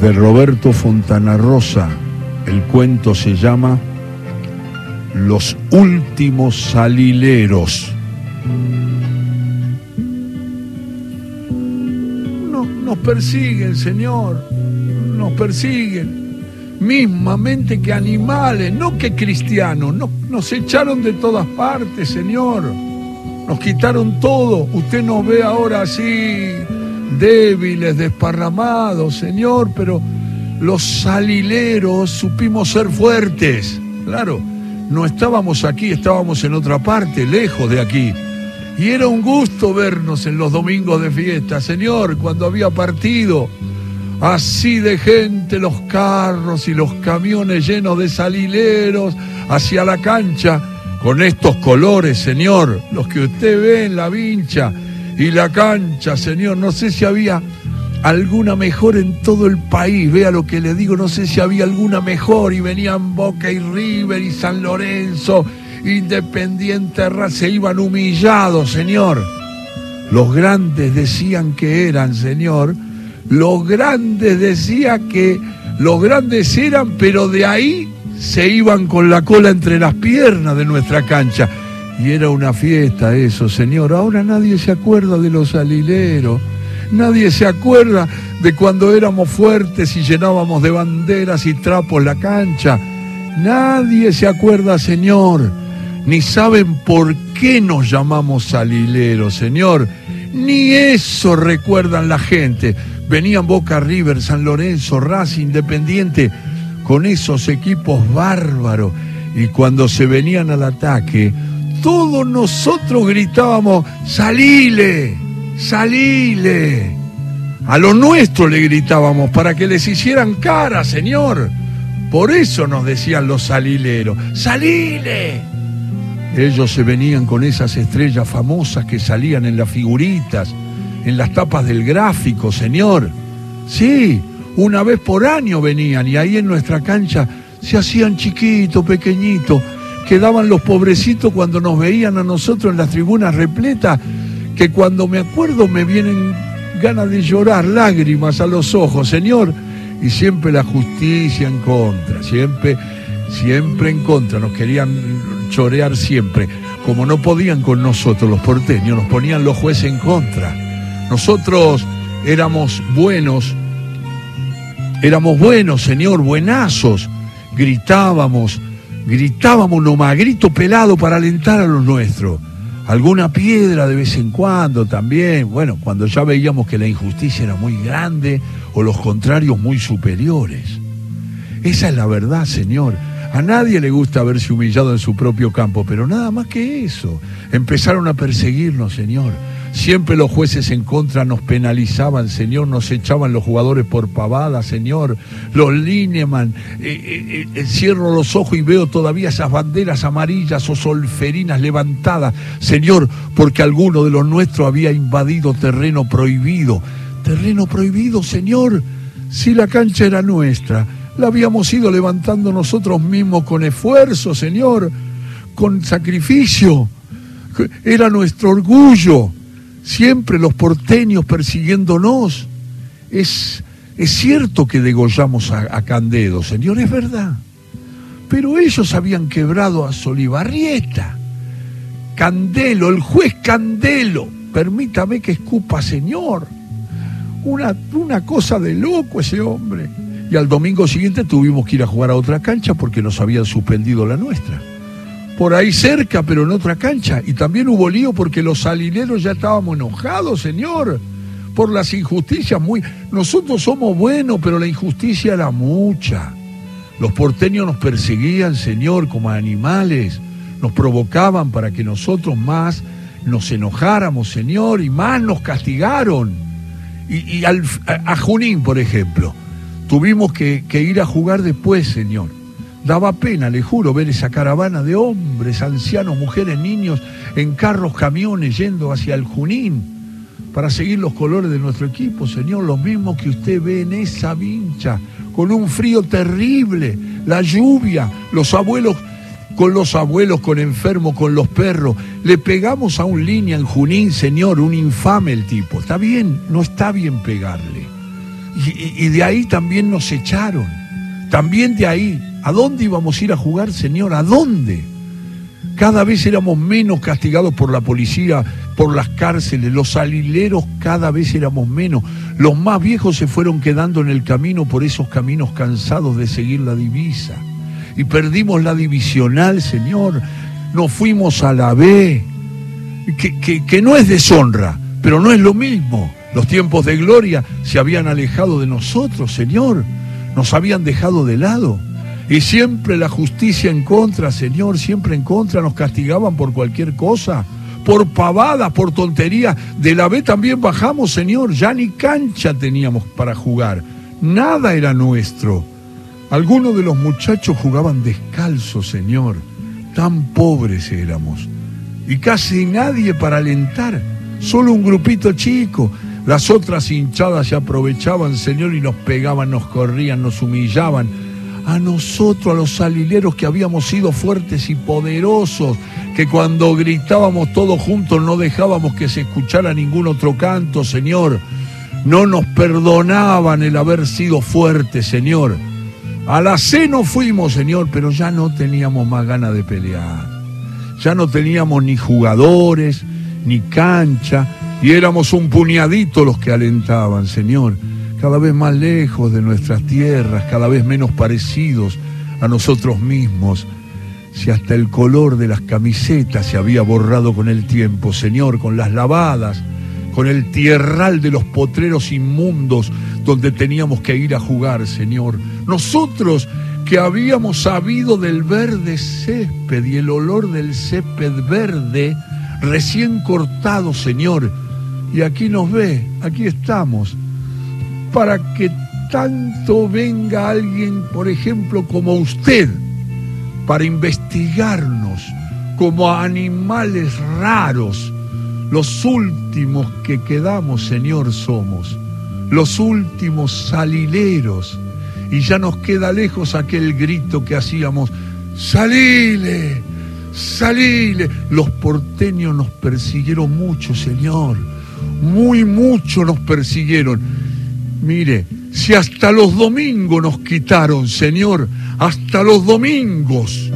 de Roberto Fontana Rosa. El cuento se llama Los últimos salileros. No, nos persiguen, Señor, nos persiguen, mismamente que animales, no que cristianos, nos echaron de todas partes, Señor, nos quitaron todo, usted nos ve ahora así débiles, desparramados, Señor, pero los salileros supimos ser fuertes. Claro, no estábamos aquí, estábamos en otra parte, lejos de aquí. Y era un gusto vernos en los domingos de fiesta, Señor, cuando había partido. Así de gente, los carros y los camiones llenos de salileros hacia la cancha, con estos colores, Señor, los que usted ve en la vincha y la cancha, señor. No sé si había alguna mejor en todo el país. Vea lo que le digo, no sé si había alguna mejor. Y venían Boca y River y San Lorenzo, Independiente, se iban humillados, señor. Los grandes decían que eran, señor. Los grandes decían que los grandes eran, pero de ahí se iban con la cola entre las piernas de nuestra cancha. Y era una fiesta eso, Señor. Ahora nadie se acuerda de los alileros. Nadie se acuerda de cuando éramos fuertes y llenábamos de banderas y trapos la cancha. Nadie se acuerda, Señor. Ni saben por qué nos llamamos salileros, Señor. Ni eso recuerdan la gente. Venían Boca River, San Lorenzo, Racing, Independiente, con esos equipos bárbaros. Y cuando se venían al ataque, todos nosotros gritábamos, salile, salile. A lo nuestro le gritábamos para que les hicieran cara, Señor. Por eso nos decían los salileros, salile. Ellos se venían con esas estrellas famosas que salían en las figuritas, en las tapas del gráfico, Señor. Sí, una vez por año venían y ahí en nuestra cancha se hacían chiquitos, pequeñitos quedaban los pobrecitos cuando nos veían a nosotros en las tribunas repletas, que cuando me acuerdo me vienen ganas de llorar, lágrimas a los ojos, Señor, y siempre la justicia en contra, siempre, siempre en contra, nos querían chorear siempre. Como no podían con nosotros los porteños, nos ponían los jueces en contra. Nosotros éramos buenos, éramos buenos, Señor, buenazos, gritábamos, gritábamos nomás, grito pelado para alentar a los nuestros. Alguna piedra de vez en cuando también, bueno, cuando ya veíamos que la injusticia era muy grande o los contrarios muy superiores. Esa es la verdad, Señor. A nadie le gusta verse humillado en su propio campo, pero nada más que eso. Empezaron a perseguirnos, Señor. Siempre los jueces en contra nos penalizaban, Señor, nos echaban los jugadores por pavada, Señor. Los lineman, eh, eh, eh, cierro los ojos y veo todavía esas banderas amarillas o solferinas levantadas, Señor, porque alguno de los nuestros había invadido terreno prohibido. Terreno prohibido, Señor, si la cancha era nuestra, la habíamos ido levantando nosotros mismos con esfuerzo, Señor, con sacrificio. Era nuestro orgullo siempre los porteños persiguiéndonos. Es, es cierto que degollamos a, a, Candedo, señor, es verdad. Pero ellos habían quebrado a Solibarrieta. Candelo, el juez Candelo, permítame que escupa, señor. Una, una cosa de loco ese hombre. Y al domingo siguiente tuvimos que ir a jugar a otra cancha porque nos habían suspendido la nuestra por ahí cerca, pero en otra cancha. Y también hubo lío porque los salineros ya estábamos enojados, señor, por las injusticias muy... Nosotros somos buenos, pero la injusticia era mucha. Los porteños nos perseguían, señor, como animales. Nos provocaban para que nosotros más nos enojáramos, señor, y más nos castigaron. Y, a, Junín, por ejemplo, tuvimos que ir a jugar después, señor Daba pena, le juro, ver esa caravana de hombres, ancianos, mujeres, niños en carros, camiones yendo hacia el Junín para seguir los colores de nuestro equipo, Señor, lo mismo que usted ve en esa vincha, con un frío terrible, la lluvia, los abuelos con los abuelos, con enfermos, con los perros. Le pegamos a un línea en Junín, Señor, un infame el tipo. Está bien, no está bien pegarle. Y, y de ahí también nos echaron. También de ahí. ¿A dónde íbamos a ir a jugar, Señor? ¿A dónde? Cada vez éramos menos castigados por la policía, por las cárceles, los alileros cada vez éramos menos. Los más viejos se fueron quedando en el camino por esos caminos cansados de seguir la divisa. Y perdimos la divisional, Señor. Nos fuimos a la B, que, que no es deshonra, pero no es lo mismo. Los tiempos de gloria se habían alejado de nosotros, Señor. Nos habían dejado de lado. Y siempre la justicia en contra, Señor, siempre en contra, nos castigaban por cualquier cosa, por pavada, por tontería. De la B también bajamos, Señor, ya ni cancha teníamos para jugar, nada era nuestro. Algunos de los muchachos jugaban descalzos, Señor, tan pobres éramos. Y casi nadie para alentar, solo un grupito chico. Las otras hinchadas se aprovechaban, Señor, y nos pegaban, nos corrían, nos humillaban a nosotros, a los salileros que habíamos sido fuertes y poderosos, que cuando gritábamos todos juntos no dejábamos que se escuchara ningún otro canto, Señor. No nos perdonaban el haber sido fuertes, Señor. A la C no fuimos, Señor, pero ya no teníamos más ganas de pelear. Ya no teníamos ni jugadores, ni cancha, y éramos un puñadito los que alentaban, Señor cada vez más lejos de nuestras tierras, cada vez menos parecidos a nosotros mismos. Si hasta el color de las camisetas se había borrado con el tiempo, Señor, con las lavadas, con el tierral de los potreros inmundos donde teníamos que ir a jugar, Señor. Nosotros que habíamos sabido del verde césped y el olor del césped verde recién cortado, Señor. Y aquí nos ve, aquí estamos para que tanto venga alguien, por ejemplo, como usted, para investigarnos como animales raros. Los últimos que quedamos, Señor, somos. Los últimos salileros. Y ya nos queda lejos aquel grito que hacíamos, salile, salile. Los porteños nos persiguieron mucho, Señor. Muy mucho nos persiguieron Mire, si hasta los domingos nos quitaron, Señor, hasta los domingos